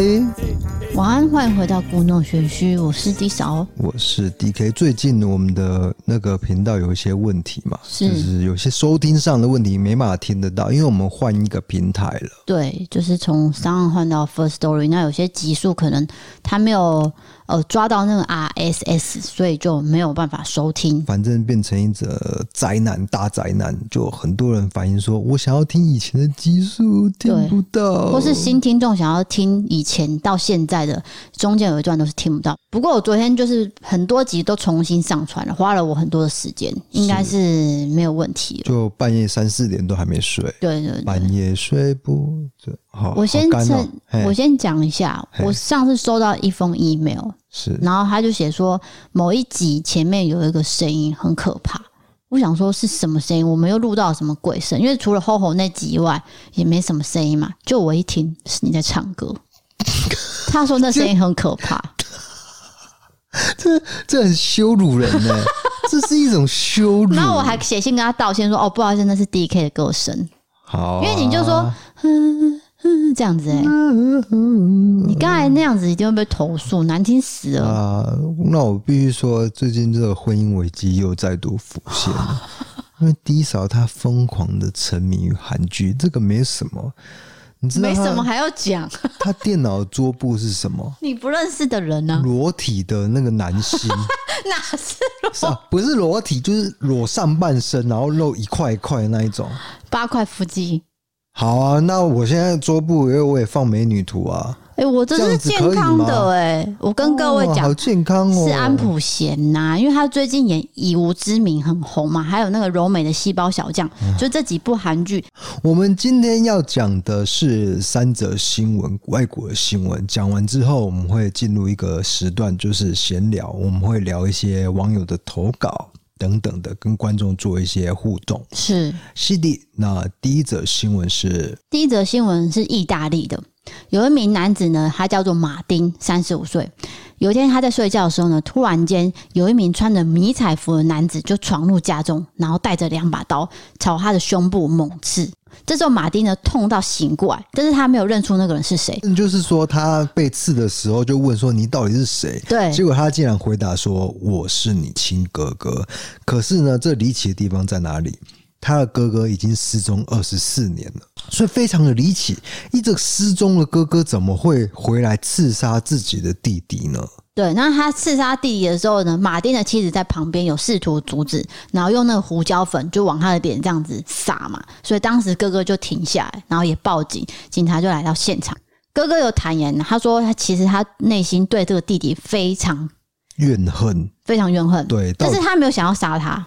A，晚安，欢迎回到故弄玄虚，我是 D 嫂，我是 DK。最近我们的那个频道有一些问题嘛，是就是有些收听上的问题，没办法听得到，因为我们换一个平台了。对，就是从 SoundOn 换到 Firstory，那有些集数可能它没有。呃，抓到那个 RSS，所以就没有办法收听。反正变成一则灾难，大灾难，就很多人反映说，我想要听以前的集数，听不到，或是新听众想要听以前到现在的，中间有一段都是听不到。不过我昨天就是很多集都重新上传了，花了我很多的时间，应该是没有问题。就半夜三四点都还没睡，对对对，半夜睡不着。好，我先趁、喔、我先讲一下，我上次收到一封 email，是，然后他就写说某一集前面有一个声音很可怕，我想说是什么声音？我们又录到什么鬼声？因为除了 HoHo 那集以外，也没什么声音嘛。就我一听是你在唱歌，他说那声音很可怕，这这很羞辱人呢，这是一种羞辱。然后我还写信跟他道歉说，哦，不好意思，那是 DK 的歌声。好、啊，因为你就说，嗯。嗯，这样子哎、欸，你刚才那样子一定会被投诉，难听死了啊！那我必须说，最近这个婚姻危机又再度浮现了，因为 D 嫂她疯狂的沉迷于韩剧，这个没什么，你知道没什么还要讲？他电脑桌布是什么？你不认识的人呢、啊？裸体的那个男星，哪是裸？不是裸体，就是裸上半身，然后露一块一块的那一种，八块腹肌。好啊，那我现在桌布，因为我也放美女图啊。哎、欸，我这是健康的哎、欸，我跟各位讲、哦，好健康哦，是安普贤呐，因为他最近演《以无之名》很红嘛，还有那个柔美的细胞小将，就这几部韩剧。我们今天要讲的是三则新闻，外国的新闻。讲完之后，我们会进入一个时段，就是闲聊，我们会聊一些网友的投稿。等等的，跟观众做一些互动。是是的，那第一则新闻是第一则新闻是意大利的，有一名男子呢，他叫做马丁，三十五岁。有一天他在睡觉的时候呢，突然间有一名穿着迷彩服的男子就闯入家中，然后带着两把刀朝他的胸部猛刺。这时候马丁呢痛到醒过来，但是他没有认出那个人是谁。就是说他被刺的时候就问说，你到底是谁？对，结果他竟然回答说，我是你亲哥哥。可是呢，这离奇的地方在哪里？他的哥哥已经失踪二十四年了，所以非常的离奇。一直失踪的哥哥怎么会回来刺杀自己的弟弟呢？对，那他刺杀弟弟的时候呢，马丁的妻子在旁边有试图阻止，然后用那个胡椒粉就往他的脸这样子撒嘛，所以当时哥哥就停下来，然后也报警，警察就来到现场。哥哥有坦言，他说他其实他内心对这个弟弟非常怨恨，非常怨恨，对，但是他没有想要杀他。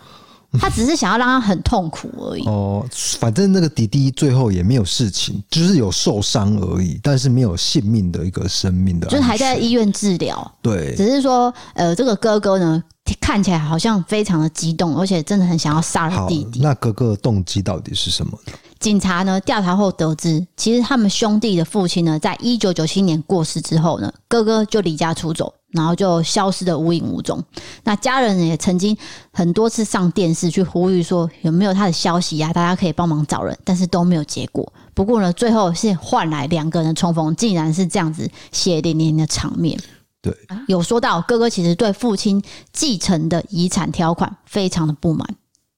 他只是想要让他很痛苦而已。哦，反正那个弟弟最后也没有事情，就是有受伤而已，但是没有性命的一个生命的，就是还在医院治疗。对，只是说，呃，这个哥哥呢，看起来好像非常的激动，而且真的很想要杀了弟弟。那哥哥的动机到底是什么呢？警察呢调查后得知，其实他们兄弟的父亲呢，在一九九七年过世之后呢，哥哥就离家出走。然后就消失的无影无踪。那家人也曾经很多次上电视去呼吁说有没有他的消息呀、啊？大家可以帮忙找人，但是都没有结果。不过呢，最后是换来两个人重逢，竟然是这样子血淋淋的场面。对，有说到哥哥其实对父亲继承的遗产条款非常的不满，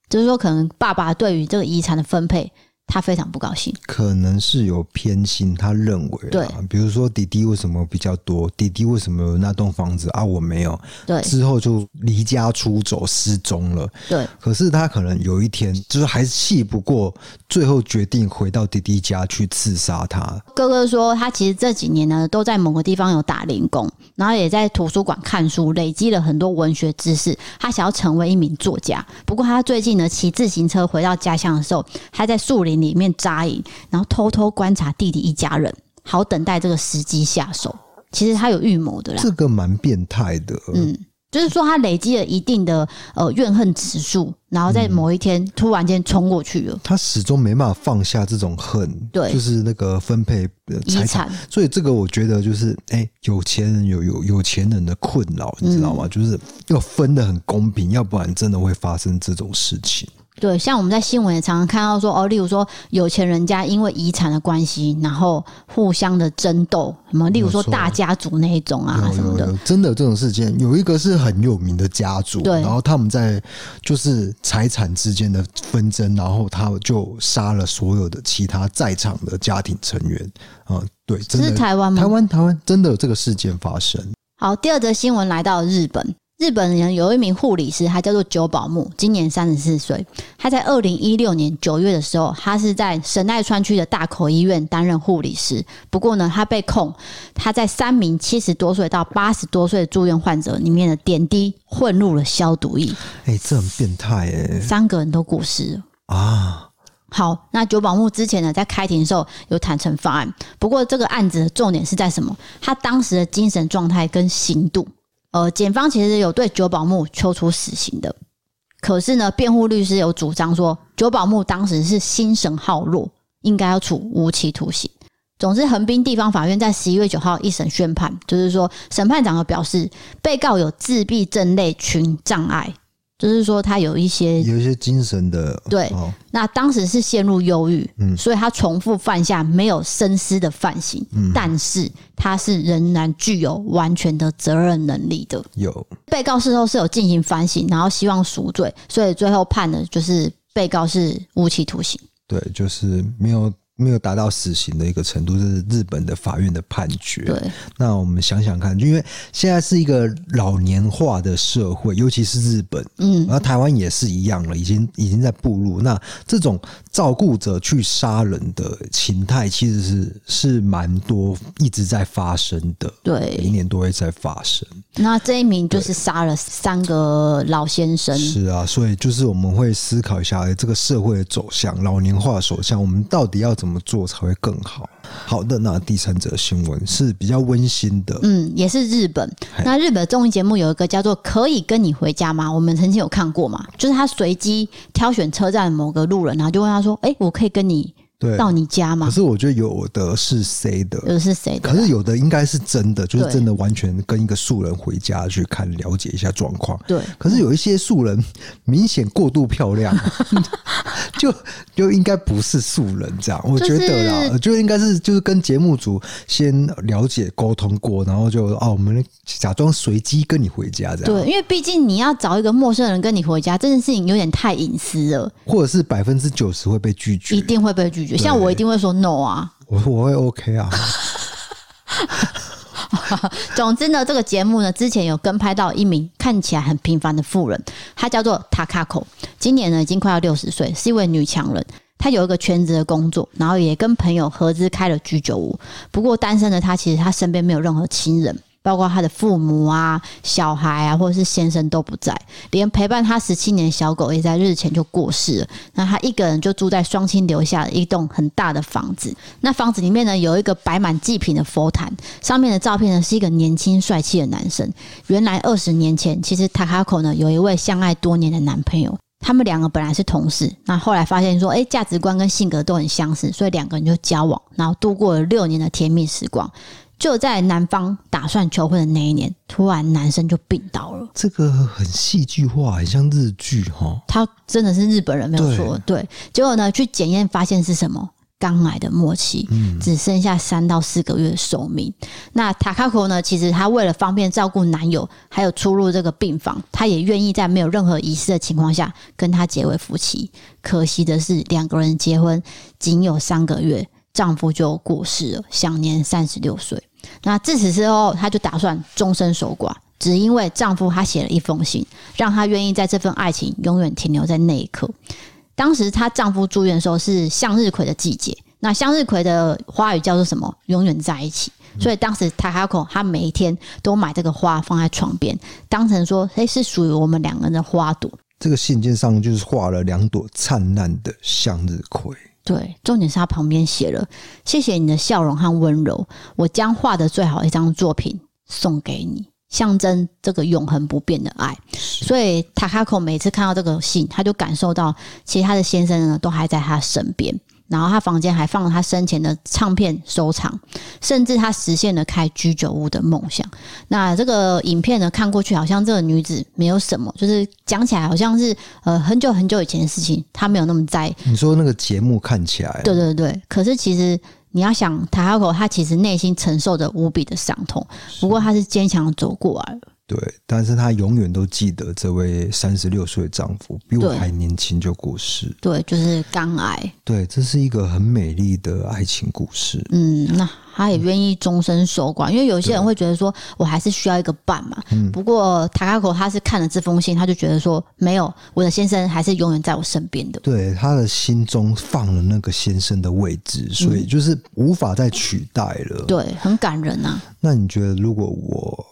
就是说可能爸爸对于这个遗产的分配。他非常不高兴，可能是有偏心，他认为，对，比如说弟弟为什么比较多，弟弟为什么有那栋房子啊，我没有，对，之后就离家出走失踪了，对，可是他可能有一天就是还是气不过，最后决定回到弟弟家去刺杀他。哥哥说，他其实这几年呢都在某个地方有打零工，然后也在图书馆看书，累积了很多文学知识，他想要成为一名作家。不过他最近呢骑自行车回到家乡的时候，他在树林。里面扎营，然后偷偷观察弟弟一家人，好等待这个时机下手。其实他有预谋的啦，这个蛮变态的。嗯，就是说他累积了一定的呃怨恨指数，然后在某一天突然间冲过去了。嗯，他始终没办法放下这种恨，对，就是那个分配财产。所以这个我觉得就是，哎、欸，有钱人有有有钱人的困扰，你知道吗？嗯，就是要分的很公平，要不然真的会发生这种事情。对，像我们在新闻也常常看到说，哦，例如说有钱人家因为遗产的关系，然后互相的争斗，什么，例如说大家族那一种啊什么的，真的有这种事件。有一个是很有名的家族，对，然后他们在就是财产之间的纷争，然后他就杀了所有的其他在场的家庭成员啊、嗯，对，真的，是台湾吗？台湾，台湾真的有这个事件发生。好，第二则新闻来到日本。日本人有一名护理师，他叫做九保木，今年三十四岁。他在二零一六年九月的时候，他是在神奈川区的大口医院担任护理师。不过呢，他被控他在三名七十多岁到八十多岁的住院患者里面的点滴混入了消毒液。哎、欸，这很变态哎、欸！三个人都过世了啊。好，那九保木之前呢，在开庭的时候有坦承犯案。不过这个案子的重点是在什么？他当时的精神状态跟刑度。呃，检方其实有对九保木求处死刑的，可是呢，辩护律师有主张说，九保木当时是心神耗弱，应该要处无期徒刑。总之，横滨地方法院在十一月九号一审宣判，就是说，审判长有表示，被告有自闭症类群障碍。就是说，他有一些有一些精神的对，那当时是陷入忧郁，嗯，所以他重复犯下没有深思的犯行，嗯，但是他是仍然具有完全的责任能力的。有被告事后是有进行反省，然后希望赎罪，所以最后判的就是被告是无期徒刑。对，就是没有。没有达到死刑的一个程度，这是日本的法院的判决。对，那我们想想看，因为现在是一个老年化的社会，尤其是日本，嗯，然后台湾也是一样了，已经已经在步入。那这种照顾者去杀人的情态，其实是是蛮多，一直在发生的。对，每年都会在发生。那这一名就是杀了三个老先生。是啊，所以就是我们会思考一下，哎，这个社会的走向，老年化走向，我们到底要怎么？怎么做才会更好？好的，那第三则新闻是比较温馨的，嗯，也是日本。那日本综艺节目有一个叫做《可以跟你回家吗》，我们曾经有看过嘛？就是他随机挑选车站某个路人，然后就问他说：“哎，我可以跟你？”对，到你家吗？可是我觉得有的是谁的，有的是谁的？可是有的应该是真的，就是真的完全跟一个素人回家去看，了解一下状况。对。可是有一些素人明显过度漂亮，就就应该不是素人这样。我觉得啦，就应该是就是跟节目组先了解沟通过，然后就哦，我们假装随机跟你回家这样。对，因为毕竟你要找一个陌生人跟你回家，这件事情有点太隐私了，或者是百分之九十会被拒绝，一定会被拒绝。像我一定会说 no 啊，我我会 OK 啊。总之呢，这个节目呢，之前有跟拍到一名看起来很平凡的妇人，她叫做 Takako，今年呢已经快要六十岁，是一位女强人。她有一个全职的工作，然后也跟朋友合资开了居酒屋。不过单身的她，其实她身边没有任何亲人。包括他的父母啊、小孩啊，或者是先生都不在，连陪伴他十七年的小狗也在日前就过世了。那他一个人就住在双亲留下的一栋很大的房子。那房子里面呢，有一个摆满祭品的佛坛，上面的照片呢是一个年轻帅气的男生。原来二十年前，其实塔卡口呢有一位相爱多年的男朋友，他们两个本来是同事，那后来发现说，哎，价值观跟性格都很相似，所以两个人就交往，然后度过了六年的甜蜜时光。就在男方打算求婚的那一年，突然男生就病倒了。这个很戏剧化，很像日剧哈。他真的是日本人，没有错。对，结果呢，去检验发现是什么？肝癌的末期，只剩下三到四个月的寿命。嗯、那塔卡口呢？其实他为了方便照顾男友，还有出入这个病房，他也愿意在没有任何仪式的情况下跟他结为夫妻。可惜的是，两个人结婚仅有三个月。丈夫就过世了，享年三十六岁。那自此之后，她就打算终身守寡，只因为丈夫他写了一封信，让她愿意在这份爱情永远停留在那一刻。当时她丈夫住院的时候是向日葵的季节，那向日葵的花语叫做什么？永远在一起。所以当时塔卡口她每一天都买这个花放在床边，当成说，诶，是属于我们两个人的花朵。这个信件上就是画了两朵灿烂的向日葵。对，重点是他旁边写了“谢谢你的笑容和温柔，我将画的最好一张作品送给你，象征这个永恒不变的爱。”所以塔卡口每次看到这个信，他就感受到其他的先生呢都还在他身边。然后他房间还放了他生前的唱片收藏，甚至他实现了开居酒屋的梦想。那这个影片呢，看过去好像这个女子没有什么，就是讲起来好像是呃很久很久以前的事情，她没有那么在意。你说那个节目看起来，对对对，可是其实你要想，Takako 他其实内心承受着无比的伤痛，不过他是坚强的走过来了。对，但是她永远都记得这位三十六岁的丈夫比我还年轻就过世。对，就是肝癌。对，这是一个很美丽的爱情故事。嗯，那她也愿意终身守寡，因为有些人会觉得说，我还是需要一个伴嘛。嗯。不过塔卡口他是看了这封信，他就觉得说，没有，我的先生还是永远在我身边的。对，他的心中放了那个先生的位置，所以就是无法再取代了。嗯、对，很感人啊。那你觉得，如果我？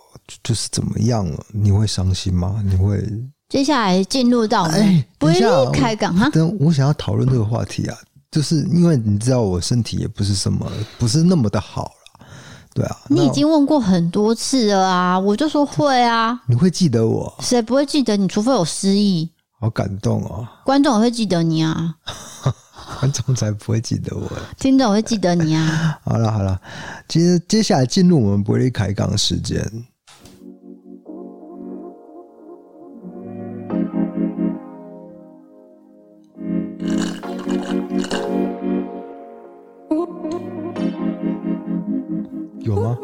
就是怎么样了？你会伤心吗？你会接下来进入到哎，不会开港哈？等我想要讨论这个话题啊，就是因为你知道我身体也不是什么，不是那么的好了，对啊。你已经问过很多次了啊，我就说会啊。你会记得我？谁不会记得你？除非有失忆。好感动哦！观众也会记得你啊，观众才不会记得我，听众会记得你啊。好了好了，其实接下来进入我们不会开港时间。有吗？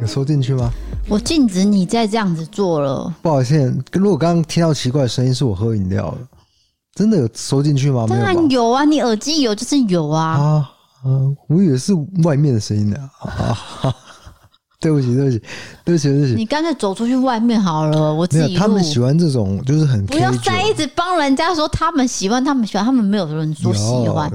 有收进去吗？我禁止你再这样子做了。不好意思，如果刚刚听到奇怪的声音，是我喝饮料了。真的有收进去吗？当然有啊，你耳机有就是有啊。啊，嗯，我以为是外面的声音呢。啊，对不起，对不起，对不起，对不起。你干脆走出去外面好了，我自己。他们喜欢这种，就是很不要再一直帮人家说他们喜欢，他们喜欢，他们没有人说喜欢。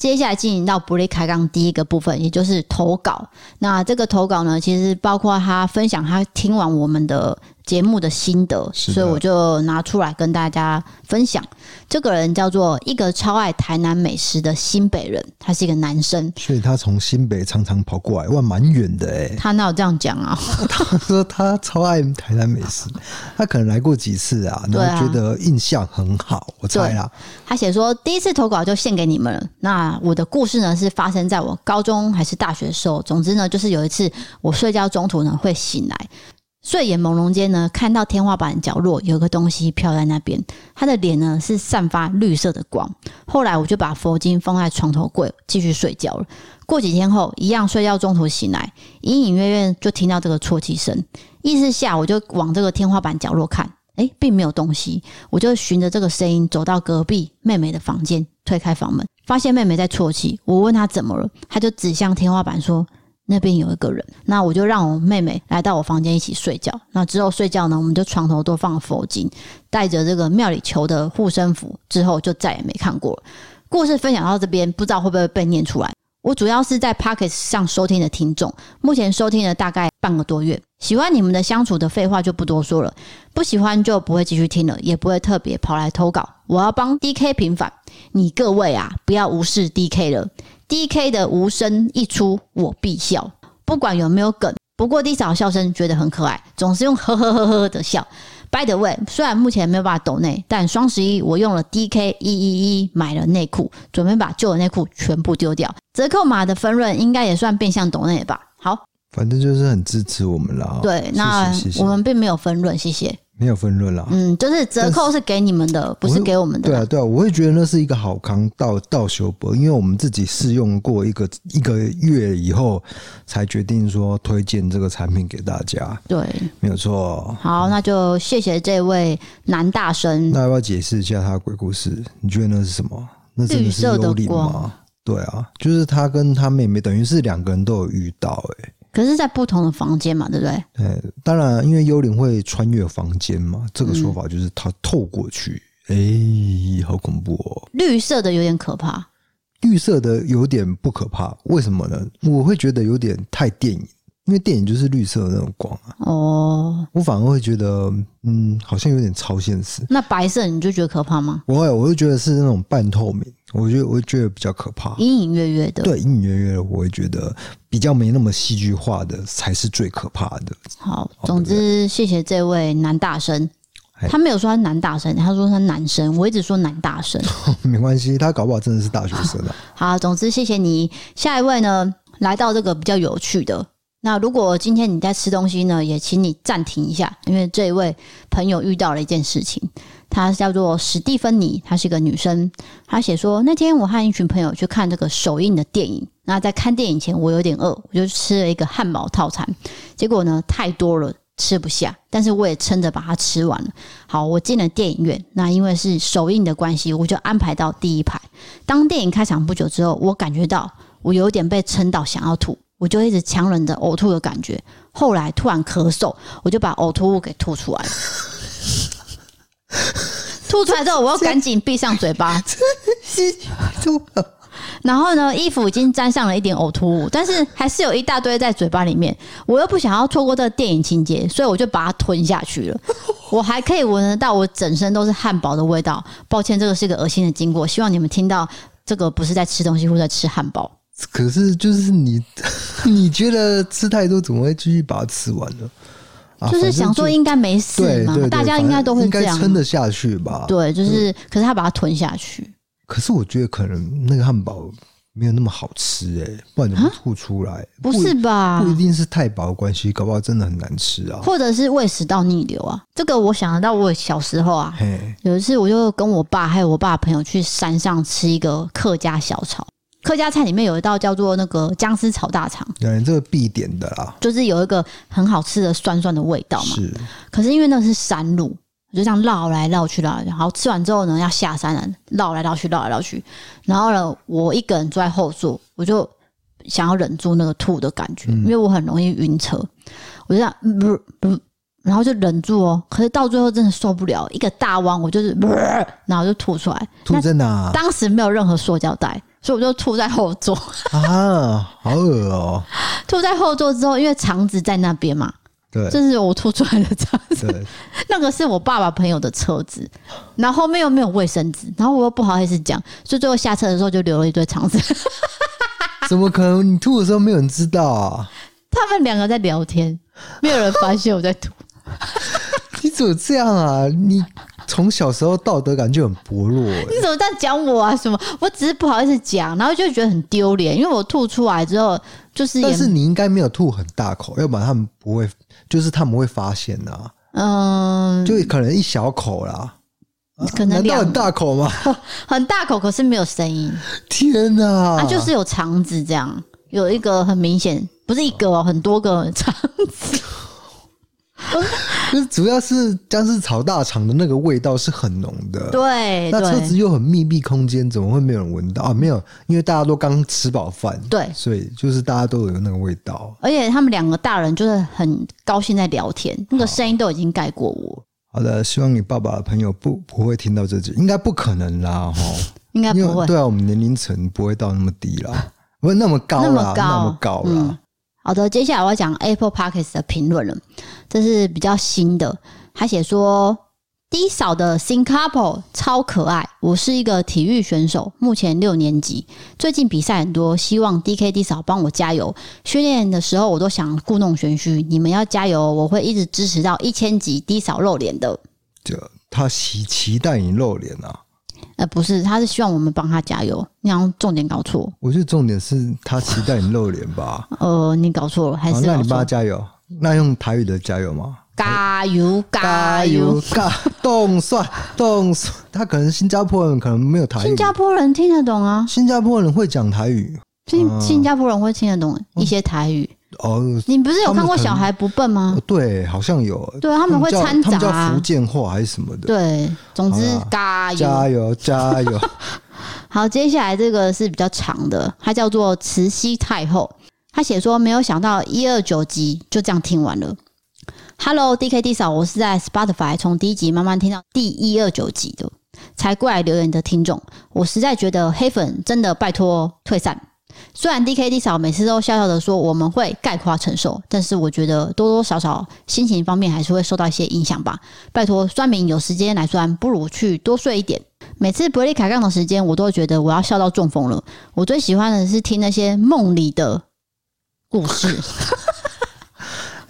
接下来进行到不列开杠第一个部分，也就是投稿。那这个投稿呢，其实包括他分享他听完我们的节目的心得，所以我就拿出来跟大家分享。这个人叫做一个超爱台南美食的新北人，他是一个男生，所以他从新北常常跑过来，哇，蛮远的哎。他哪有这样讲啊？他说他超爱台南美食，他可能来过几次啊，然后觉得印象很好。我猜啦，他写说第一次投稿就献给你们了。那我的故事呢，是发生在我高中还是大学的时候。总之呢，就是有一次我睡觉中途呢会醒来。睡眼朦胧间呢，看到天花板角落有个东西飘在那边，他的脸呢是散发绿色的光。后来我就把佛经放在床头柜，继续睡觉了。过几天后，一样睡觉中途醒来，隐隐约约就听到这个啜泣声。意识下，我就往这个天花板角落看，诶，并没有东西。我就循着这个声音走到隔壁妹妹的房间，推开房门，发现妹妹在啜泣。我问她怎么了，她就指向天花板说。那边有一个人，那我就让我妹妹来到我房间一起睡觉。那之后睡觉呢，我们就床头都放佛经，带着这个庙里求的护身符，之后就再也没看过了。故事分享到这边，不知道会不会被念出来。我主要是在 Pocket 上收听的听众，目前收听了大概半个多月。喜欢你们的相处的废话就不多说了，不喜欢就不会继续听了，也不会特别跑来投稿。我要帮 DK 平反，你各位啊，不要无视 DK 了。D K 的无声一出，我必笑，不管有没有梗。不过低嫂笑声觉得很可爱，总是用呵呵呵呵的笑。By the way，虽然目前没有办法抖内，但双十一我用了 D K 一一一买了内裤，准备把旧的内裤全部丢掉。折扣码的分润应该也算变相抖内吧？好，反正就是很支持我们啦。对，那我们并没有分润，谢谢。没有分润啦，嗯，就是折扣是给你们的，是不是给我们的。对啊，对啊，我会觉得那是一个好康到到修博，因为我们自己试用过一个一个月以后，才决定说推荐这个产品给大家。对，没有错。好，那就谢谢这位男大生。那要不要解释一下他的鬼故事？你觉得那是什么？那真的是幽灵吗？对啊，就是他跟他妹妹，等于是两个人都有遇到、欸，哎。可是，在不同的房间嘛，对不对？对，当然，因为幽灵会穿越房间嘛，这个说法就是它透过去。哎、嗯，好恐怖哦！绿色的有点可怕，绿色的有点不可怕，为什么呢？我会觉得有点太电影，因为电影就是绿色的那种光啊。哦，我反而会觉得，嗯，好像有点超现实。那白色你就觉得可怕吗？不会，我就觉得是那种半透明。我觉得，我觉得比较可怕，隐隐约约的。对，隐隐约约的，我会觉得比较没那么戏剧化的才是最可怕的。好，总之谢谢这位男大生。他没有说他男大生，他说他男生，我一直说男大生，没关系，他搞不好真的是大学生啊。好，总之谢谢你。下一位呢，来到这个比较有趣的。那如果今天你在吃东西呢，也请你暂停一下，因为这一位朋友遇到了一件事情。她叫做史蒂芬妮，她是一个女生。她写说，那天我和一群朋友去看这个首映的电影。那在看电影前，我有点饿，我就吃了一个汉堡套餐。结果呢，太多了，吃不下。但是我也撑着把它吃完了。好，我进了电影院。那因为是首映的关系，我就安排到第一排。当电影开场不久之后，我感觉到我有点被撑到想要吐。我就一直强忍着呕吐的感觉，后来突然咳嗽，我就把呕吐物给吐出来了。吐出来之后，我要赶紧闭上嘴巴。然后呢，衣服已经沾上了一点呕吐物，但是还是有一大堆在嘴巴里面。我又不想要错过这个电影情节，所以我就把它吞下去了。我还可以闻得到我整身都是汉堡的味道。抱歉，这个是一个恶心的经过，希望你们听到这个不是在吃东西，或者在吃汉堡。可是，就是你，你觉得吃太多，怎么会继续把它吃完呢？啊、就是想说应该没事嘛，大家应该都会这样，撑得下去吧？对，就是，可是他把它吞下去。可是我觉得可能那个汉堡没有那么好吃哎、欸，不然怎么吐出来？不是吧？不一定是太饱的关系，搞不好真的很难吃啊。或者是胃食道逆流啊？这个我想得到，我小时候啊，有一次我就跟我爸还有我爸朋友去山上吃一个客家小炒。客家菜里面有一道叫做那个姜丝炒大肠，对，这个必点的啦，就是有一个很好吃的酸酸的味道嘛。是，可是因为那是山路，我就这样绕来绕去绕来，然后吃完之后呢，要下山了，绕来绕去绕来绕去，然后呢，我一个人坐在后座，我就想要忍住那个吐的感觉，因为我很容易晕车，我就这样不不，然后就忍住哦，可是到最后真的受不了，一个大弯，我就是，然后就吐出来，吐在哪？当时没有任何塑胶袋。所以我就吐在后座啊，好恶哦！吐在后座之后，因为肠子在那边嘛，对，这是我吐出来的肠子。那个是我爸爸朋友的车子，然后后面又没有卫生纸，然后我又不好意思讲，所以最后下车的时候就留了一堆肠子。怎么可能？你吐的时候没有人知道啊？他们两个在聊天，没有人发现我在吐。你怎么这样啊？你。从小时候道德感就很薄弱，你怎么这样讲我啊？什么？我只是不好意思讲，然后就觉得很丢脸，因为我吐出来之后就是。但是你应该没有吐很大口，要不然他们不会，就是他们会发现呐。嗯，就可能一小口啦，可能两很大口吗？很大口，可是没有声音。天哪！它就是有肠子这样，有一个很明显，不是一个哦，很多个肠子。就是主要是僵尸炒大肠的那个味道是很浓的，对。那车子又很密闭空间，怎么会没有人闻到啊？没有，因为大家都刚吃饱饭，对，所以就是大家都有那个味道。而且他们两个大人就是很高兴在聊天，那个声音都已经盖过我。好的，希望你爸爸的朋友不不会听到这句，应该不可能啦，哈，应该不会。对啊，我们年龄层不会到那么低啦，不会那么高啦，那么高啦。好的，接下来我要讲 Apple Podcast 的评论了，这是比较新的。他写说：“D 嫂的新 couple 超可爱，我是一个体育选手，目前六年级，最近比赛很多，希望 DK D 嫂帮我加油。训练的时候我都想故弄玄虚，你们要加油，我会一直支持到一千级 D 嫂露脸的。”就他期期待你露脸啊。呃，不是，他是希望我们帮他加油。你好像重点搞错。我觉得重点是他期待你露脸吧。呃，你搞错了，还是？那你帮他加油。那用台语的加油吗？加油，加油，加动算动算。他可能新加坡人可能没有台语。新加坡人听得懂啊。新加坡人会讲台语。新新加坡人会听得懂一些台语。哦，你不是有看过小孩不笨吗？对，好像有。对，他们会掺杂，他们叫福建话还是什么的。对，总之加油加油加油。好，接下来这个是比较长的，它叫做慈禧太后。他写说，没有想到一二九集就这样听完了。Hello，D K D 嫂，我是在 Spotify 从第一集慢慢听到第一二九集的，才过来留言的听众。我实在觉得黑粉真的拜托退散。虽然 D K D 嫂每次都笑笑的说我们会概括承受，但是我觉得多多少少心情方面还是会受到一些影响吧。拜托酸明有时间来酸，不如去多睡一点。每次伯利卡杠的时间，我都觉得我要笑到中风了。我最喜欢的是听那些梦里的故事。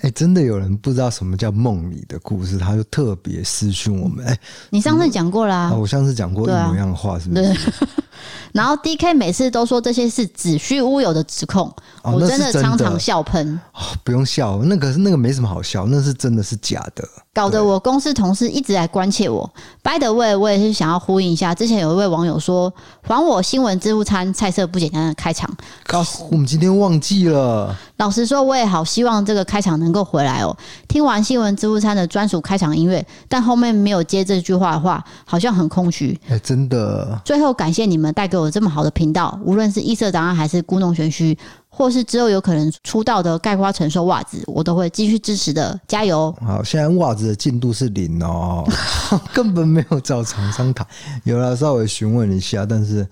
哎，真的有人不知道什么叫梦里的故事，他就特别私讯我们。哎，你上次讲过啦、啊，我上次讲过一模一样的话，是不是？然后 D K 每次都说这些是子虚乌有的指控，哦、我真的常常笑喷、哦。不用笑，那个那个没什么好笑，那是真的是假的，搞得我公司同事一直在关切我。By the way，我也是想要呼应一下，之前有一位网友说还我新闻自助餐菜色不简单的开场，告诉，我们今天忘记了。老实说，我也好希望这个开场能够回来哦。听完新闻自助餐的专属开场音乐，但后面没有接这句话的话，好像很空虚。哎，真的。最后感谢你们带给我这么好的频道，无论是异色档案还是故弄玄虚，或是之后有可能出道的盖瓜承受袜子，我都会继续支持的，加油！好，现在袜子的进度是零哦，根本没有找厂商谈，有了稍微询问一下，但是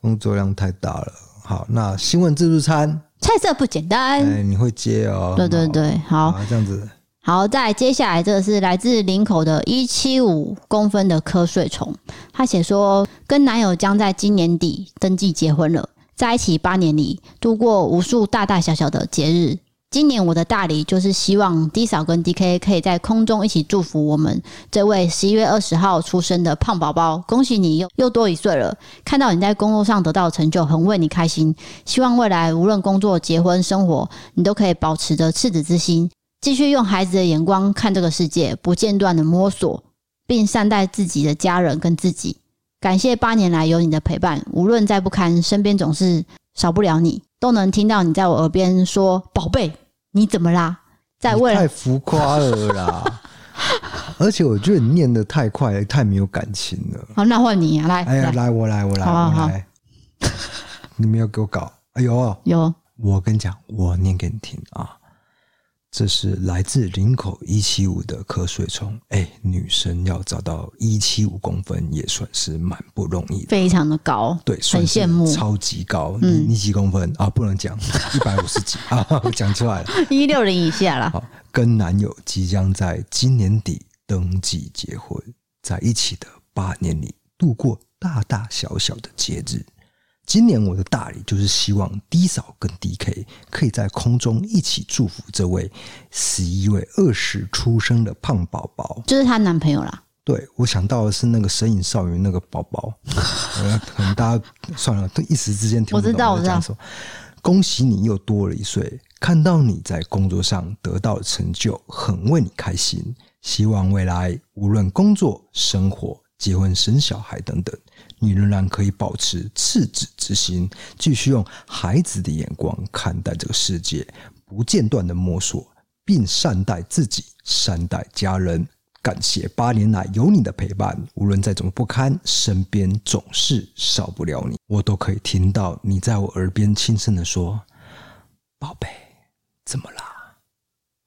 工作量太大了。好，那新闻自助餐。菜色不简单，哎，你会接哦？对对对，好，好，这样子。好，再接下来这个是来自林口的一七五公分的瞌睡虫，他写说，跟男友将在今年底登记结婚了，在一起八年里度过无数大大小小的节日。今年我的大礼就是希望 D 嫂跟 DK 可以在空中一起祝福我们这位十一月二十号出生的胖宝宝，恭喜你又又多一岁了！看到你在工作上得到成就，很为你开心。希望未来无论工作、结婚、生活，你都可以保持着赤子之心，继续用孩子的眼光看这个世界，不间断的摸索，并善待自己的家人跟自己。感谢八年来有你的陪伴，无论再不堪，身边总是少不了你。都能听到你在我耳边说：“宝贝，你怎么啦？”在未来太浮夸了啦！而且我觉得你念的太快了，太没有感情了。好，那换你啊，来，哎呀，来，我来，我来，我来。你没有给我搞？哎呦，有。我跟你讲，我念给你听啊。这是来自林口一七五的瞌睡虫。哎，女生要找到一七五公分也算是蛮不容易的，非常的高，对，很羡慕，超级高。嗯，你几公分啊？不能讲，一百五十几啊，我讲出来了，一六零以下了。好，跟男友即将在今年底登记结婚，在一起的八年里度过大大小小的节日。今年我的大礼就是希望 D 嫂跟 DK 可以在空中一起祝福这位十一月二十出生的胖宝宝，就是她男朋友啦。对，我想到的是那个神隐少女那个宝宝，可能大家算了，都一时之间听不懂我知道，我知道。恭喜你又多了一岁，看到你在工作上得到的成就，很为你开心。希望未来无论工作、生活、结婚、生小孩等等。你仍然可以保持赤子之心，继续用孩子的眼光看待这个世界，不间断的摸索，并善待自己，善待家人。感谢八年来有你的陪伴，无论再怎么不堪，身边总是少不了你。我都可以听到你在我耳边轻声的说：“宝贝，怎么啦？”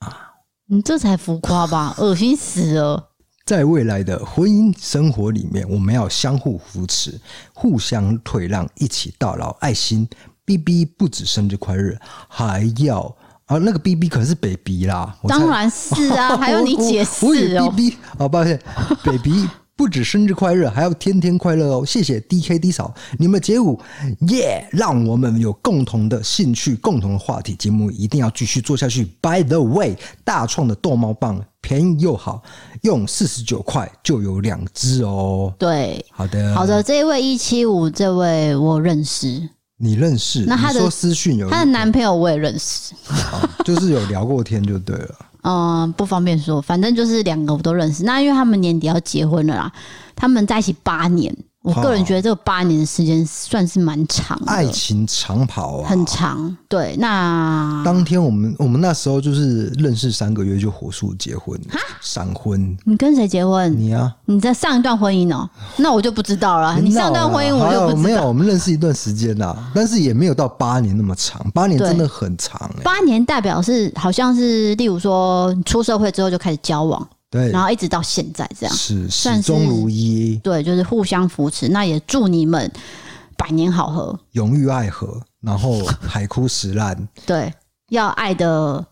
啊，你这才浮夸吧，恶心死了。在未来的婚姻生活里面，我们要相互扶持，互相退让，一起到老。爱心，B B 不止生日快乐，还要啊，那个 B B 可是 baby 啦，当然是啊，还有你解释哦，B B 啊，抱歉，baby。不止生日快乐，还要天天快乐哦！谢谢 D K D 嫂，你们街舞耶，yeah, 让我们有共同的兴趣、共同的话题，节目一定要继续做下去。By the way，大创的逗猫棒便宜又好，用四十九块就有两只哦。对，好的，好的，这一位一七五，这位我认识，你认识？那他的说私讯有他的男朋友我也认识，就是有聊过天就对了。嗯，不方便说，反正就是两个我都认识。那因为他们年底要结婚了啦，他们在一起八年。我个人觉得这个八年的时间算是蛮长的，爱情长跑啊，很长。对，那当天我们我们那时候就是认识三个月就火速结婚，闪婚。你跟谁结婚？你啊？你在上一段婚姻哦？那我就不知道了。你上段婚姻我就不知道。没有，我们认识一段时间啦，但是也没有到八年那么长。八年真的很长欸。八年代表是好像是，例如说出社会之后就开始交往。对，然后一直到现在这样，是始终如一。对，就是互相扶持。那也祝你们百年好合，永浴爱河，然后海枯石烂。对，要爱的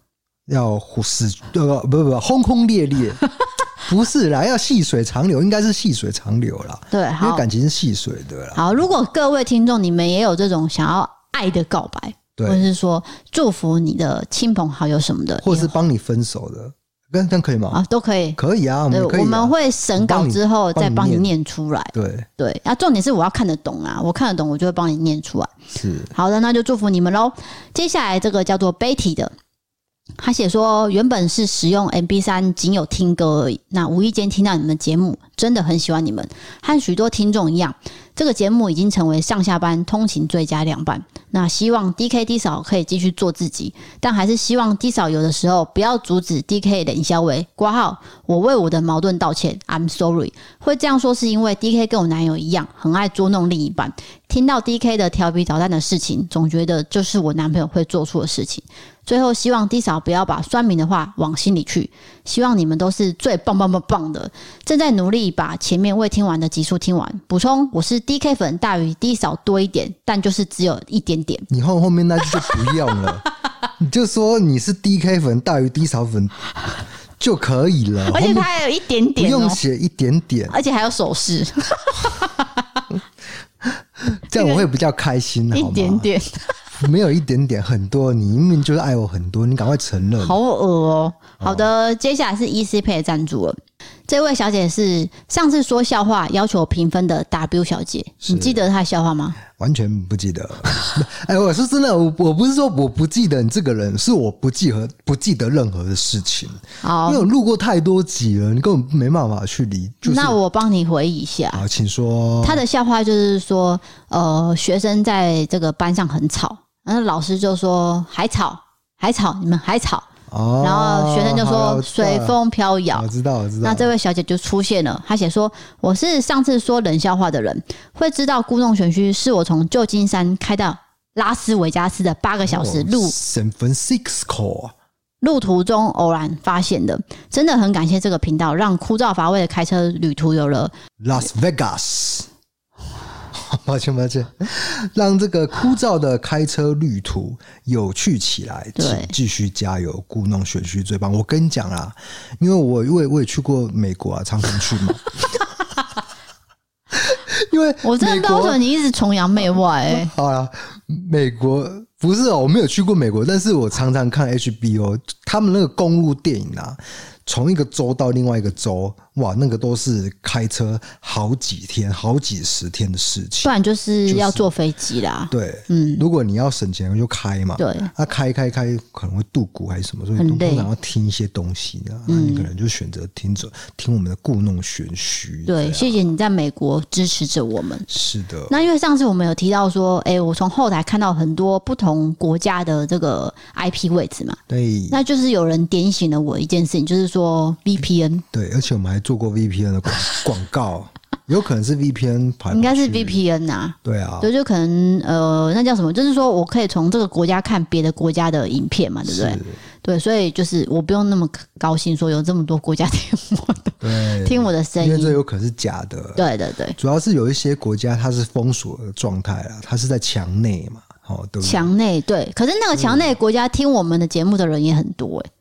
要死，呃不不不，轰轰烈烈，不是啦，要细水长流，应该是细水长流啦。对，好，因为感情是细水的啦。好，如果各位听众你们也有这种想要爱的告白。或者是说祝福你的亲朋好友什么的，或者是帮你分手的，这样可以吗？啊，都可以，可以啊，我对，们可以啊，我们会审稿之后再帮你念出来。对对，那重点是我要看得懂啊，我看得懂，我就会帮你念出来。是好的，那就祝福你们喽。接下来这个叫做 Betty 的。他写说，原本是使用 MB 三仅有听歌而已，那无意间听到你们节目，真的很喜欢你们。和许多听众一样，这个节目已经成为上下班通勤最佳良伴。那希望 DK D 嫂可以继续做自己，但还是希望 D 嫂有的时候不要阻止 DK 冷消为挂号。我为我的矛盾道歉，I'm sorry。会这样说是因为 DK 跟我男友一样，很爱捉弄另一半。听到 DK 的调皮捣蛋的事情，总觉得就是我男朋友会做错的事情。最后，希望 D 嫂不要把酸民的话往心里去。希望你们都是最棒棒棒棒的。正在努力把前面未听完的集数听完。补充：我是 DK 粉大于 D 嫂多一点，但就是只有一点点。你后后面那句就不用了，你就说你是 DK 粉大于 D 嫂粉就可以了。而且他还有一点点、喔，不用写一点点，而且还有手势，这样我会比较开心。一点点。没有一点点，很多。你明明就是爱我很多，你赶快承认。好恶哦、喔！好的，接下来是 EC Pay 赞助了。这位小姐是上次说笑话要求评分的 W 小姐，你记得她的笑话吗？完全不记得。哎，我说真的，我我不是说我不记得你这个人，是我不记得不记得任何的事情。好，因为我录过太多集了，你根本没办法去理。就是、那我帮你回忆一下。好，请说。她的笑话就是说，呃，学生在这个班上很吵。然后老师就说：“海草，海草，你们海草。”哦，然后学生就说：“随风飘摇。”我知道，我知道。那这位小姐就出现了，她写说：“我是上次说冷笑话的人，会知道故弄玄虚是我从旧金山开到拉斯维加斯的八个小时路，San Francisco 路途中偶然发现的。真的很感谢这个频道，让枯燥乏味的开车旅途有了 Las Vegas。”抱歉，抱歉，让这个枯燥的开车旅途有趣起来。请继续加油，故弄玄虚最棒。我跟你讲啦，因为我我也我也去过美国啊，常常去嘛。因为我真的告诉你，一直崇洋媚外、欸。好了，美国不是哦，我没有去过美国，但是我常常看 HBO，他们那个公路电影啊。从一个州到另外一个州，哇，那个都是开车好几天、好几十天的事情。不然就是要坐飞机啦。对，嗯，如果你要省钱，就开嘛。对，那开开开可能会度骨还是什么，所以通常要听一些东西呢。那你可能就选择听着听我们的故弄玄虚。对，谢谢你在美国支持着我们。是的。那因为上次我们有提到说，哎，我从后台看到很多不同国家的这个 IP 位置嘛。对。那就是有人点醒了我一件事情，就是说。VPN 对，而且我们还做过 VPN 的广 广告，有可能是 VPN 排，应该是 VPN 呐、啊，对啊，所以就可能呃，那叫什么？就是说我可以从这个国家看别的国家的影片嘛，对不对？对，所以就是我不用那么高兴，说有这么多国家听我的，对，听我的声音，因为这有可能是假的，对对对，主要是有一些国家它是封锁的状态啊，它是在墙内嘛，哦，对，墙内对，可是那个墙内国家听我们的节目的人也很多哎、欸。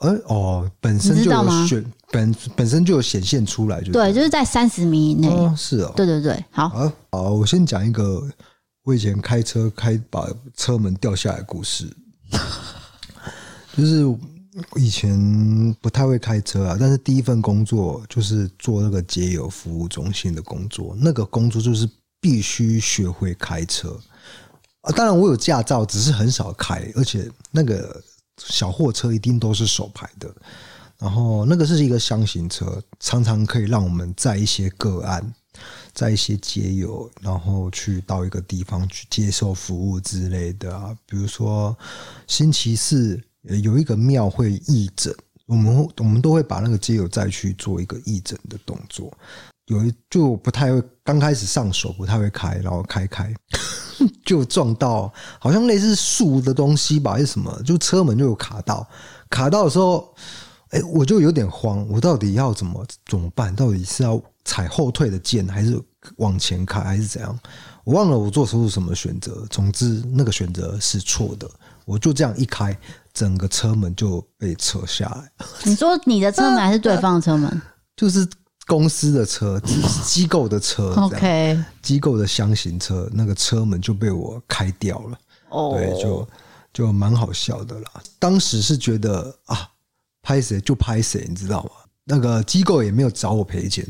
呃哦，本身就有选本本身就有显现出来，就对，就是在三十米以内、哦。是哦，对对对，好，好，好，我先讲一个我以前开车开把车门掉下来的故事，就是以前不太会开车啊，但是第一份工作就是做那个节油服务中心的工作，那个工作就是必须学会开车啊。当然我有驾照，只是很少开，而且那个。小货车一定都是手排的，然后那个是一个箱型车，常常可以让我们载一些个案，载一些街友，然后去到一个地方去接受服务之类的啊。比如说星期四有一个庙会义诊，我们我们都会把那个街友再去做一个义诊的动作。有一就不太会，刚开始上手不太会开，然后开开 就撞到，好像类似树的东西吧，还是什么，就车门就有卡到，卡到的时候，哎，我就有点慌，我到底要怎么怎么办？到底是要踩后退的键，还是往前开，还是怎样？我忘了我做出什么选择，总之那个选择是错的，我就这样一开，整个车门就被扯下来。你说你的车门还是对方的车门？就是。公司的车，机构的车，OK，机构的箱型车，那个车门就被我开掉了。哦，对，就就蛮好笑的啦。当时是觉得啊，拍谁就拍谁，你知道吗？那个机构也没有找我赔钱，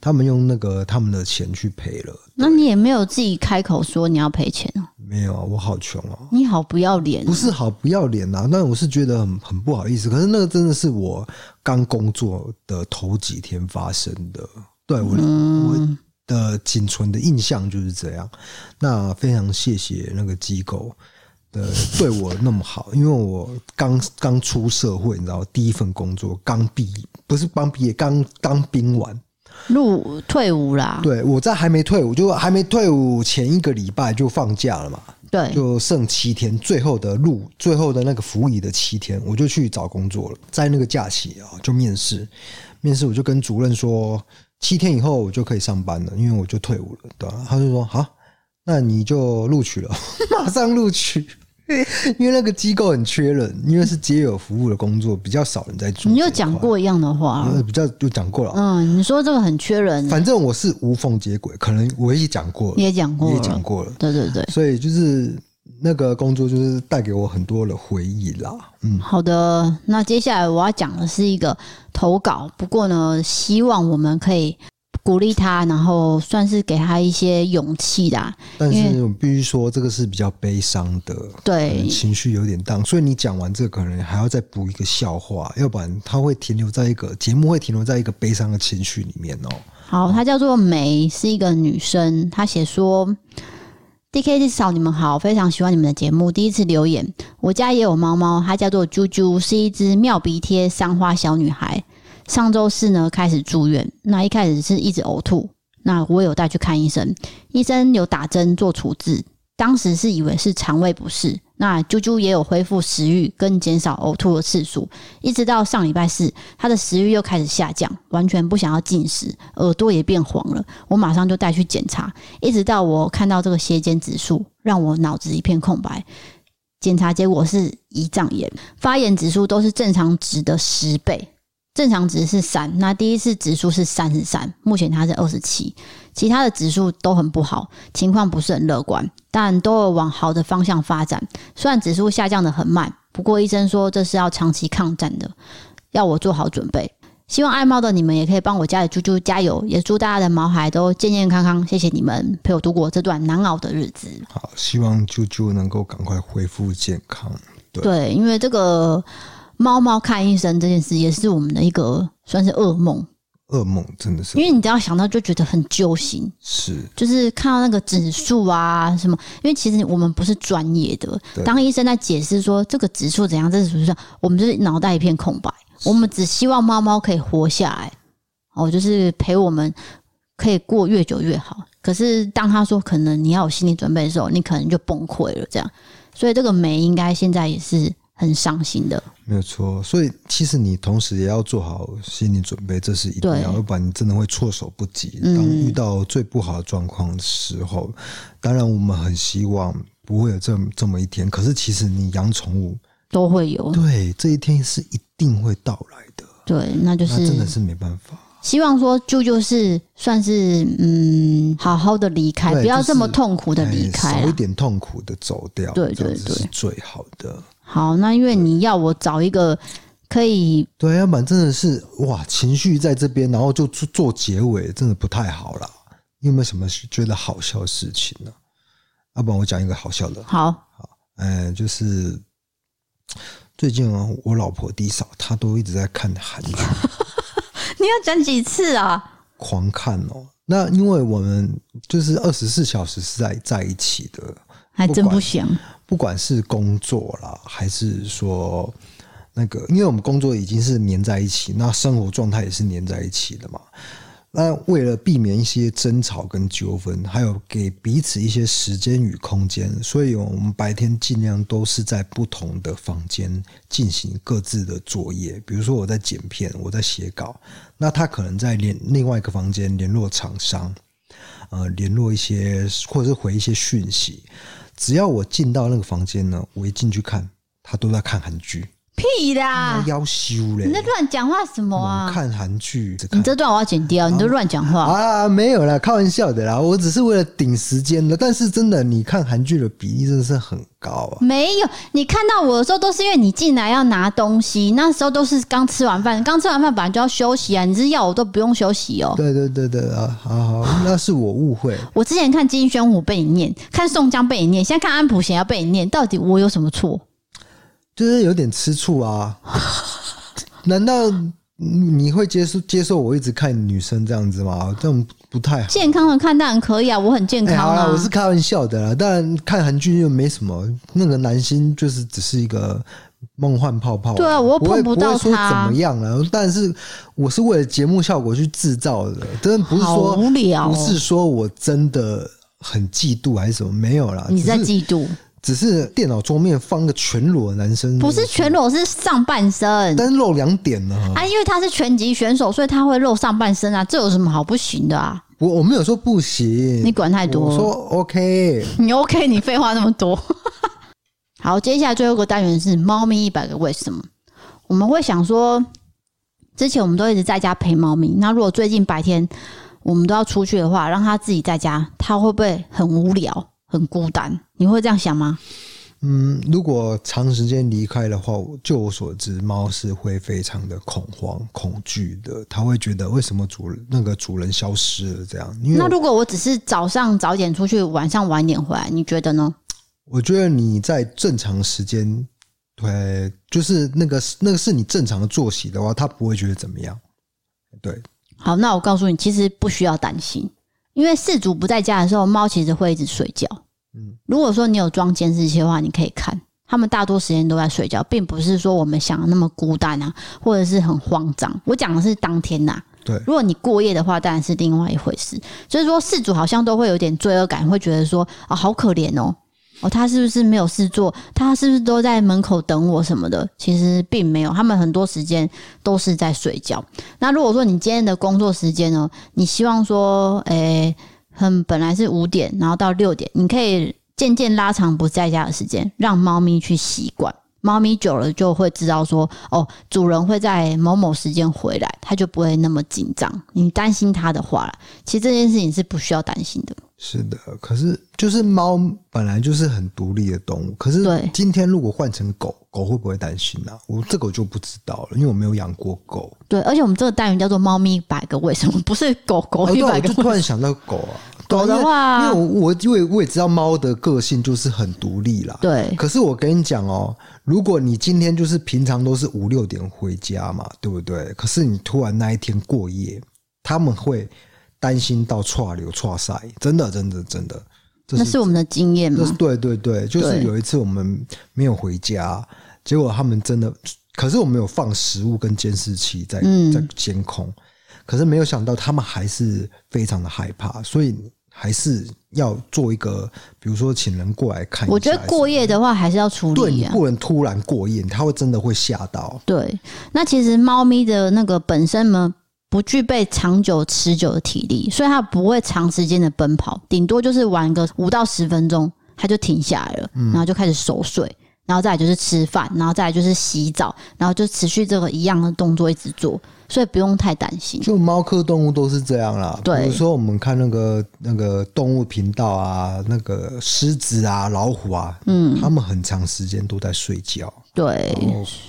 他们用那个他们的钱去赔了。那你也没有自己开口说你要赔钱哦？没有啊，我好穷啊！你好不要脸，不是好不要脸啊！那我是觉得很很不好意思。可是那个真的是我刚工作的头几天发生的，对我、嗯、我的仅存的印象就是这样。那非常谢谢那个机构。呃，对我那么好，因为我刚刚出社会，你知道，第一份工作刚毕业，不是刚毕业，刚当兵完，入退伍啦。对，我在还没退伍，就还没退伍前一个礼拜就放假了嘛。对，就剩七天，最后的路，最后的那个服役的七天，我就去找工作了。在那个假期啊，就面试，面试我就跟主任说，七天以后我就可以上班了，因为我就退伍了。对，他就说好，那你就录取了，马上录取。因为那个机构很缺人，因为是街友服务的工作，比较少人在做。你有讲过一样的话，比较就讲过了。嗯，你说这个很缺人，反正我是无缝接轨，可能我也讲过了，也讲过了，也讲过了。对对对，所以就是那个工作就是带给我很多的回忆啦。嗯，好的，那接下来我要讲的是一个投稿，不过呢，希望我们可以。鼓励他，然后算是给他一些勇气啦。但是我必须说，这个是比较悲伤的，对，情绪有点荡。所以你讲完这个，可能还要再补一个笑话，要不然他会停留在一个节目会停留在一个悲伤的情绪里面哦。好，她叫做梅，是一个女生。她写说：“DK 嫂，你们好，非常喜欢你们的节目。第一次留言，我家也有猫猫，它叫做啾啾，是一只妙鼻贴三花小女孩。”上周四呢，开始住院，那一开始是一直呕吐，那我有带去看医生，医生有打针做处置，当时是以为是肠胃不适，那啾啾也有恢复食欲跟减少呕吐的次数，一直到上礼拜四，他的食欲又开始下降，完全不想要进食，耳朵也变黄了，我马上就带去检查，一直到我看到这个血检指数，让我脑子一片空白，检查结果是胰脏炎，发炎指数都是正常值的十倍。正常值是三，那第一次指数是三十三，目前它是二十七，其他的指数都很不好，情况不是很乐观，但都有往好的方向发展。虽然指数下降的很慢，不过医生说这是要长期抗战的，要我做好准备。希望爱猫的你们也可以帮我家的猪猪加油，也祝大家的毛孩都健健康康。谢谢你们陪我度过这段难熬的日子。好，希望猪猪能够赶快恢复健康。对，对，因为这个。猫猫看医生这件事也是我们的一个算是噩梦，噩梦真的是，因为你只要想到就觉得很揪心，是，就是看到那个指数啊什么，因为其实我们不是专业的，当医生在解释说这个指数怎样，这是指数，我们就是脑袋一片空白，我们只希望猫猫可以活下来，哦，就是陪我们可以过越久越好。可是当他说可能你要有心理准备的时候，你可能就崩溃了，这样，所以这个酶应该现在也是。很伤心的，没有错。所以其实你同时也要做好心理准备，这是一定要，要不然你真的会措手不及。当遇到最不好的状况的时候，嗯，当然我们很希望不会有这么这么一天。可是其实你养宠物都会有，对，这一天是一定会到来的。对，那就是那真的是没办法。希望说舅舅是算是嗯，好好的离开，不要这么痛苦的离开，少一点痛苦的走掉。对对对，是最好的。好，那因为你要我找一个可以对，要不然真的是哇，情绪在这边，然后就做做结尾，真的不太好了。你有没有什么觉得好笑的事情呢？要不然我讲一个好笑的。好，好，哎，就是最近啊，我老婆低嫂她都一直在看韩剧。你要讲几次啊？狂看哦。那因为我们就是二十四小时是在在一起的，还真不想。不管是工作啦，还是说那个，因为我们工作已经是粘在一起，那生活状态也是粘在一起的嘛。那为了避免一些争吵跟纠纷，还有给彼此一些时间与空间，所以我们白天尽量都是在不同的房间进行各自的作业。比如说我在剪片，我在写稿，那他可能在联另外一个房间联络厂商，呃，联络一些或者是回一些讯息。只要我进到那个房间呢，我一进去看，他都在看韩剧。屁啦！要修嘞！你在乱讲话什么啊？看韩剧，你这段我要剪掉，你都乱讲话啊！没有啦，开玩笑的啦，我只是为了顶时间的。但是真的，你看韩剧的比例真的是很高啊！没有，你看到我的时候都是因为你进来要拿东西，那时候都是刚吃完饭，刚吃完饭本来就要休息啊！你是要我都不用休息哦。对对对对啊，好好，那是我误会。我之前看金宣虎被你念，看宋江被你念，现在看安普贤要被你念，到底我有什么错？就是有点吃醋啊！难道你会接受接受我一直看女生这样子吗？这种不太好。健康的看当然可以啊，我很健康啊。欸、好啦，我是开玩笑的啦。当然看韩剧又没什么，那个男星就是只是一个梦幻泡泡。对啊，我又碰不到他。不会说怎么样啊？但是我是为了节目效果去制造的，真的不是说无聊，不是说我真的很嫉妒还是什么，没有啦。你在嫉妒。只是电脑桌面放个全裸的男生，不是全裸，是上半身，但是露两点呢。啊，因为他是拳击选手，所以他会露上半身啊，这有什么好不行的啊？我我没有说不行，你管太多。我说 OK，你 OK，你废话那么多。好，接下来最后一个单元是猫咪一百个为什么。我们会想说，之前我们都一直在家陪猫咪，那如果最近白天我们都要出去的话，让它自己在家，它会不会很无聊？很孤单，你会这样想吗？嗯，如果长时间离开的话，就我所知，猫是会非常的恐慌、恐惧的。它会觉得为什么主人那个主人消失了这样？那如果我只是早上早点出去，晚上晚点回来，你觉得呢？我觉得你在正常时间，对，就是那个那个是你正常的作息的话，它不会觉得怎么样。对，好，那我告诉你，其实不需要担心。因为饲主不在家的时候，猫其实会一直睡觉。嗯，如果说你有装监视器的话，你可以看，他们大多时间都在睡觉，并不是说我们想的那么孤单啊，或者是很慌张。我讲的是当天呐。对，如果你过夜的话，当然是另外一回事。所以说，事主好像都会有点罪恶感，会觉得说啊，好可怜哦。哦，他是不是没有事做？他是不是都在门口等我什么的？其实并没有，他们很多时间都是在睡觉。那如果说你今天的工作时间呢，你希望说，诶、很本来是五点，然后到六点，你可以渐渐拉长不在家的时间，让猫咪去习惯。猫咪久了就会知道说，哦，主人会在某某时间回来，它就不会那么紧张。你担心它的话，其实这件事情是不需要担心的。是的，可是就是猫本来就是很独立的动物，可是今天如果换成狗，狗会不会担心呢、啊？我这个我就不知道了，因为我没有养过狗。对，而且我们这个单元叫做“猫咪一百个为什么”，不是狗狗一百个。我就突然想到狗啊。狗的话，因为我我因为我也知道猫的个性就是很独立啦。对。可是我跟你讲哦，如果你今天就是平常都是五六点回家嘛，对不对？可是你突然那一天过夜，他们会担心到剉流剉赛，真的真的真的。那是我们的经验吗？对对对，就是有一次我们没有回家，结果他们真的，可是我们有放食物跟监视器在在监控，可是没有想到他们还是非常的害怕，所以。还是要做一个，比如说请人过来看一下。我觉得过夜的话还是要处理啊，对，你不能突然过夜，它会真的会吓到。对，那其实猫咪的那个本身呢，不具备长久持久的体力，所以它不会长时间的奔跑，顶多就是玩个五到十分钟，它就停下来了，然后就开始熟睡。然后再来就是吃饭，然后再来就是洗澡，然后就持续这个一样的动作一直做，所以不用太担心。就猫科动物都是这样啦。对，比如说我们看那个那个动物频道啊，那个狮子啊、老虎啊，嗯，它们很长时间都在睡觉。对，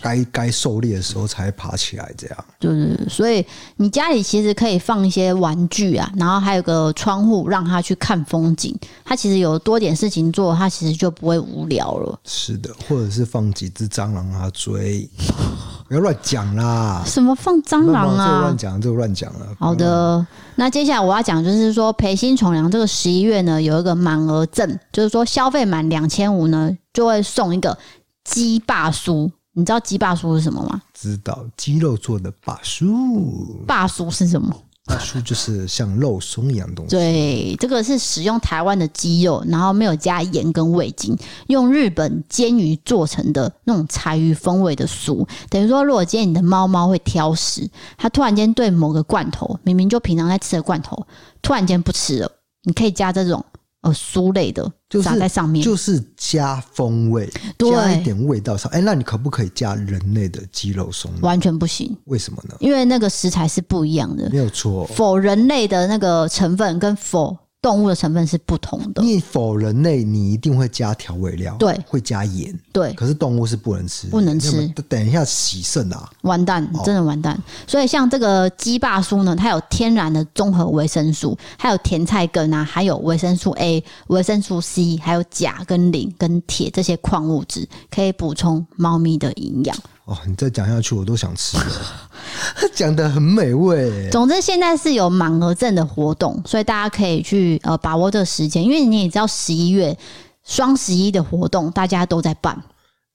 该该狩猎的时候才爬起来，这样。对对对，所以你家里其实可以放一些玩具啊，然后还有个窗户让它去看风景。它其实有多点事情做，它其实就不会无聊了。是的，或者是放几只蟑螂让它追，不要乱讲啦。什么放蟑螂啊？这个乱讲，这乱讲了。好的，那接下来我要讲就是说，培新宠粮这个十一月呢，有一个满额赠，就是说消费满两千五呢，就会送一个。鸡霸酥，你知道鸡霸酥是什么吗？知道，鸡肉做的霸酥。霸酥是什么？霸酥就是像肉松一样东西。对，这个是使用台湾的鸡肉，然后没有加盐跟味精，用日本煎鱼做成的那种柴鱼风味的酥。等于说，如果今天你的猫猫会挑食，它突然间对某个罐头，明明就平常在吃的罐头，突然间不吃了，你可以加这种。呃酥类的，就是撒在上面，就是加风味，对加一点味道上。哎，那你可不可以加人类的鸡肉松？完全不行。为什么呢？因为那个食材是不一样的，没有错。否人类的那个成分跟否。动物的成分是不同的。你否人类，你一定会加调味料，对，会加盐，对。可是动物是不能吃，不能吃。等一下洗肾啊，完蛋，真的完蛋。哦、所以像这个鸡霸酥呢，它有天然的综合维生素，还有甜菜根啊，还有维生素 A、维生素 C，还有钾跟磷跟铁这些矿物质，可以补充猫咪的营养。哦，你再讲下去，我都想吃了。讲的很美味。总之，现在是有满额赠的活动，所以大家可以去呃把握这个时间，因为你也知道十一月双十一的活动，大家都在办，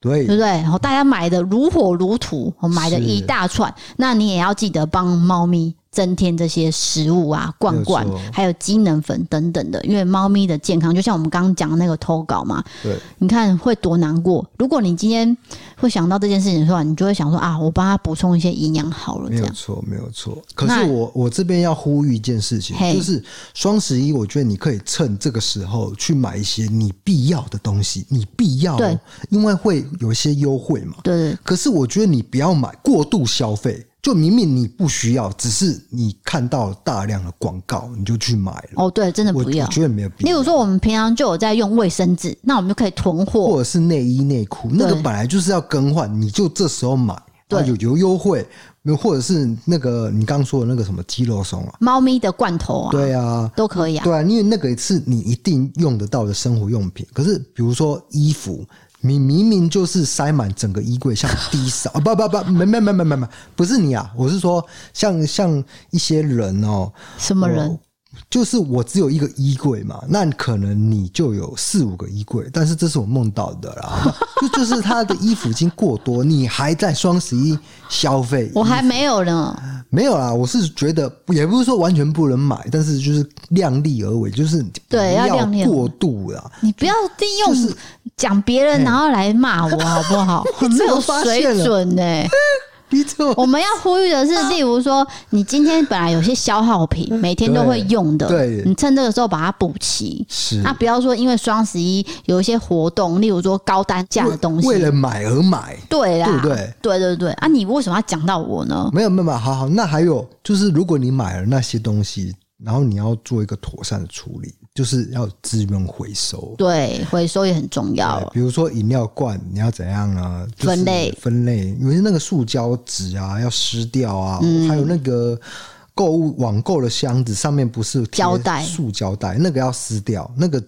对对不对？然后大家买的如火如荼，买的一大串，那你也要记得帮猫咪。增添这些食物啊，罐罐，还有机能粉等等的，因为猫咪的健康，就像我们刚刚讲的那个投稿嘛，对，你看会多难过。如果你今天会想到这件事情的时候，你就会想说啊，我帮它补充一些营养好了。没有错，没有错。可是我我这边要呼吁一件事情，就是双十一，我觉得你可以趁这个时候去买一些你必要的东西，你必要，对，因为会有一些优惠嘛，对，对。可是我觉得你不要买过度消费。就明明你不需要，只是你看到了大量的广告，你就去买了。哦，对，真的不要。我觉得没有必要。例如说，我们平常就有在用卫生纸，那我们就可以囤货，或者是内衣内裤，那个本来就是要更换，你就这时候买，对，有有优惠，或者是那个你刚刚说的那个什么鸡肉松啊，猫咪的罐头啊，对啊，都可以啊。对啊，因为那个是你一定用得到的生活用品。可是比如说衣服。你明明就是塞满整个衣柜，像低扫啊！不不不，没没没没没没，不是你啊！我是说像，像像一些人哦，什么人？就是我只有一个衣柜嘛，那可能你就有四五个衣柜，但是这是我梦到的啦。就就是他的衣服已经过多，你还在双十一消费，我还没有呢。没有啦，我是觉得也不是说完全不能买，但是就是量力而为，就是对，要过度啦。你不要利用讲别人然后来骂我好不好？很没有水准呢、欸。我们要呼吁的是，例如说，你今天本来有些消耗品，每天都会用的，对，你趁这个时候把它补齐。是，那不要说因为双十一有一些活动，例如说高单价的东西，为了买而买，对啦，对不对？对对对，啊，你为什么要讲到我呢？没有没有，好好，那还有就是，如果你买了那些东西，然后你要做一个妥善的处理。就是要资源回收，对，回收也很重要。比如说饮料罐，你要怎样呢？分类，分类，因为那个塑胶纸啊要撕掉啊，嗯、还有那个。购物网购的箱子上面不是胶带、塑胶袋，那个要撕掉，那个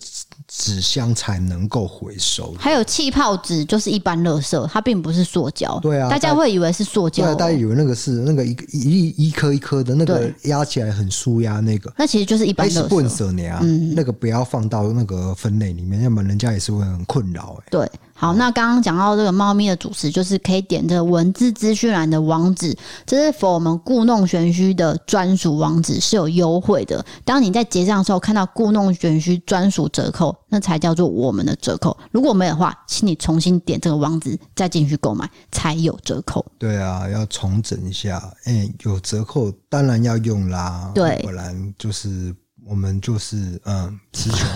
纸箱才能够回收。还有气泡纸，就是一般垃圾，它并不是塑胶。对啊，大家会以为是塑胶，对，大家以为那个是那个一一一颗一颗的那个压起来很舒压那个，那其实就是一般垃圾。嗯，那个不要放到那个分类里面，要不然人家也是会很困扰。哎，对。好，那刚刚讲到这个猫咪的主食，就是可以点这个文字资讯栏的网址，这是 for 我们故弄玄虚的专属网址，是有优惠的。当你在结账的时候看到故弄玄虚专属折扣，那才叫做我们的折扣。如果没有的话，请你重新点这个网址再进去购买，才有折扣。对啊，要重整一下。哎、欸，有折扣当然要用啦，对，不然就是我们就是嗯词穷。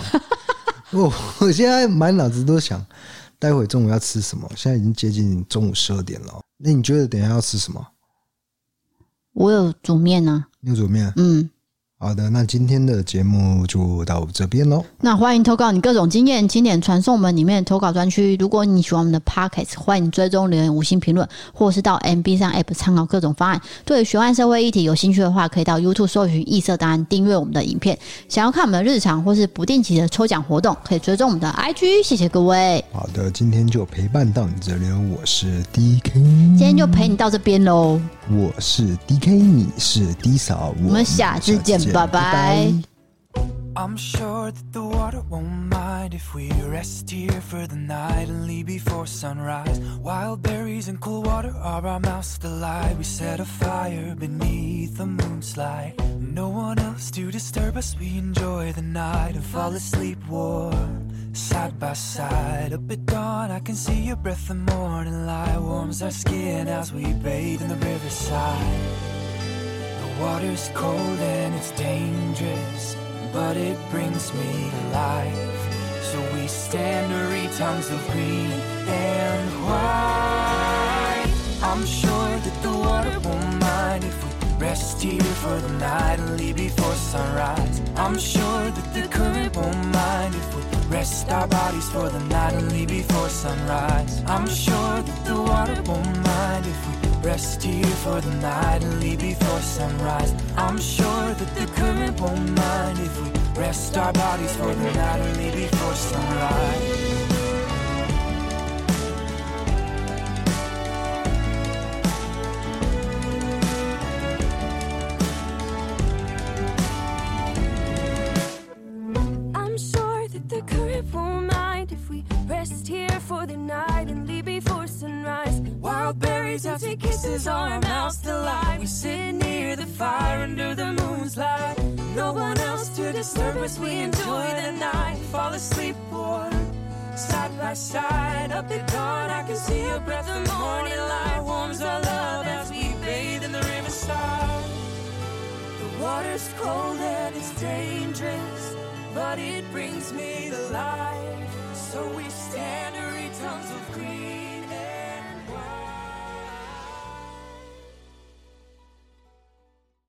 我我现在满脑子都想。待会中午要吃什么？现在已经接近中午十二点了。那你觉得等一下要吃什么？我有煮面啊。你有煮面？嗯。好的，那今天的节目就到这边喽。那欢迎投稿你各种经验，经典传送门里面投稿专区。如果你喜欢我们的 Podcast，欢迎追踪留言、五星评论，或是到 MB 上 App 参考各种方案。对于玄幻社会议题有兴趣的话，可以到 YouTube 搜寻异色档案，订阅我们的影片。想要看我们的日常或是不定期的抽奖活动，可以追踪我们的 IG。谢谢各位。好的，今天就陪伴到你这里，我是 DK。今天就陪你到这边喽。我是 DK，你是 D 嫂，我们下次见。拜拜。I'm sure that the water won't mind if we rest here for the night and leave before sunrise. Wild berries and cool water are our mouths delight. We set a fire beneath the moonlight. No one else to disturb us. We enjoy the night and fall asleep warm. Side by side, up at dawn, I can see your breath. The morning light warms our skin as we bathe in the riverside. Water's cold and it's dangerous but it brings me to life. So we stand to read tongues of green and white. I'm sure that the water won't mind if we rest here for the night and leave before sunrise. I'm sure that the current won't mind if we rest our bodies for the night and leave before sunrise. I'm sure that the water won't mind if we rest here for the night and leave before sunrise. I'm sure that the current won't mind if we rest our bodies for the night and leave before sunrise. Us. We enjoy the night. Fall asleep warm, side by side. Up at dawn, I can see your breath. The morning light warms our love as we bathe in the riverside. The water's cold and it's dangerous, but it brings me to life. So we stand to read tongues of green.